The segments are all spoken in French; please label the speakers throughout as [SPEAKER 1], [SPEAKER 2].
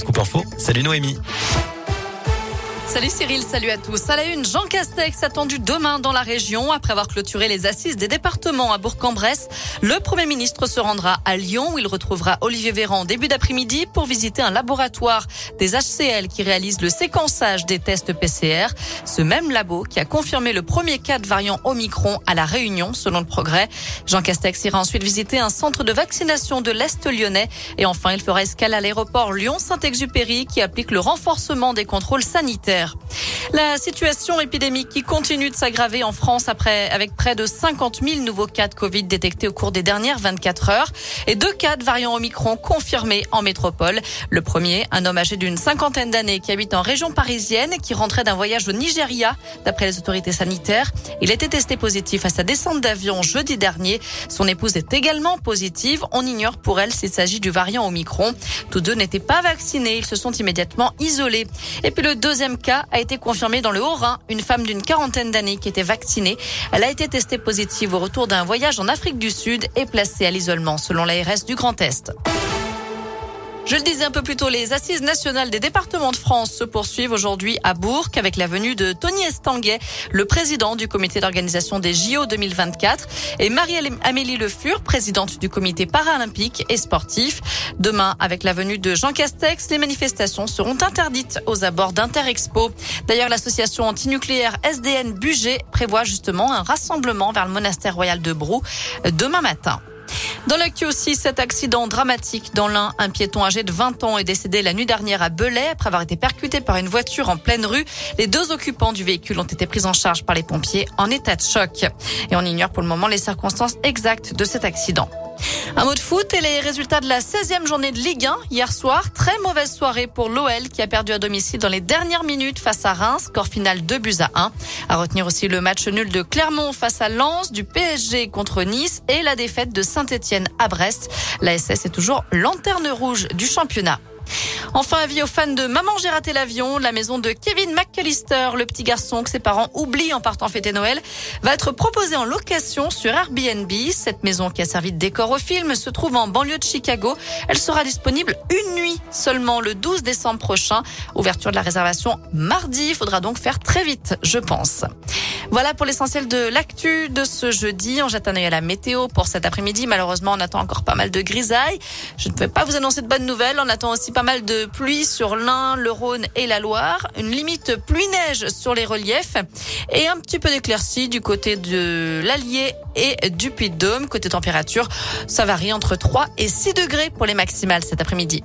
[SPEAKER 1] Scoop Info. Salut Noémie.
[SPEAKER 2] Salut Cyril, salut à tous. À la une, Jean Castex attendu demain dans la région après avoir clôturé les assises des départements à Bourg-en-Bresse. Le Premier ministre se rendra à Lyon où il retrouvera Olivier Véran début d'après-midi pour visiter un laboratoire des HCL qui réalise le séquençage des tests PCR. Ce même labo qui a confirmé le premier cas de variant Omicron à la Réunion selon le progrès. Jean Castex ira ensuite visiter un centre de vaccination de l'Est lyonnais et enfin il fera escale à l'aéroport Lyon-Saint-Exupéry qui applique le renforcement des contrôles sanitaires. Saint-Hubert. La situation épidémique qui continue de s'aggraver en France après, avec près de 50 000 nouveaux cas de Covid détectés au cours des dernières 24 heures et deux cas de variant Omicron confirmés en métropole. Le premier, un homme âgé d'une cinquantaine d'années qui habite en région parisienne qui rentrait d'un voyage au Nigeria d'après les autorités sanitaires. Il été testé positif à sa descente d'avion jeudi dernier. Son épouse est également positive. On ignore pour elle s'il s'agit du variant Omicron. Tous deux n'étaient pas vaccinés. Ils se sont immédiatement isolés. Et puis le deuxième cas a été confirmé dans le Haut-Rhin. Une femme d'une quarantaine d'années qui était vaccinée. Elle a été testée positive au retour d'un voyage en Afrique du Sud et placée à l'isolement selon l'ARS du Grand Est. Je le disais un peu plus tôt, les assises nationales des départements de France se poursuivent aujourd'hui à Bourg avec la venue de Tony Estanguet, le président du comité d'organisation des JO 2024 et Marie-Amélie Le Fur, présidente du comité paralympique et sportif. Demain, avec la venue de Jean Castex, les manifestations seront interdites aux abords d'Interexpo. D'ailleurs, l'association antinucléaire SDN Budget prévoit justement un rassemblement vers le monastère royal de Brou demain matin. Dans l'actu aussi, cet accident dramatique dans l'un, un piéton âgé de 20 ans est décédé la nuit dernière à Belay après avoir été percuté par une voiture en pleine rue. Les deux occupants du véhicule ont été pris en charge par les pompiers en état de choc. Et on ignore pour le moment les circonstances exactes de cet accident. Un mot de foot et les résultats de la 16e journée de Ligue 1 hier soir. Très mauvaise soirée pour l'OL qui a perdu à domicile dans les dernières minutes face à Reims. Score final 2 buts à 1. À retenir aussi le match nul de Clermont face à Lens, du PSG contre Nice et la défaite de Saint-Etienne à Brest. La SS est toujours lanterne rouge du championnat. Enfin, avis aux fans de Maman j'ai raté l'avion, la maison de Kevin McAllister, le petit garçon que ses parents oublient en partant fêter Noël, va être proposée en location sur Airbnb. Cette maison qui a servi de décor au film se trouve en banlieue de Chicago. Elle sera disponible une nuit seulement le 12 décembre prochain. Ouverture de la réservation mardi. Il faudra donc faire très vite, je pense. Voilà pour l'essentiel de l'actu de ce jeudi. On jette un œil à la météo pour cet après-midi. Malheureusement, on attend encore pas mal de grisailles. Je ne peux pas vous annoncer de bonnes nouvelles. On attend aussi pas mal de pluie sur l'Ain, le Rhône et la Loire. Une limite pluie-neige sur les reliefs et un petit peu d'éclaircie du côté de l'Allier et du Puy-de-Dôme. Côté température, ça varie entre 3 et 6 degrés pour les maximales cet après-midi.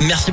[SPEAKER 1] Merci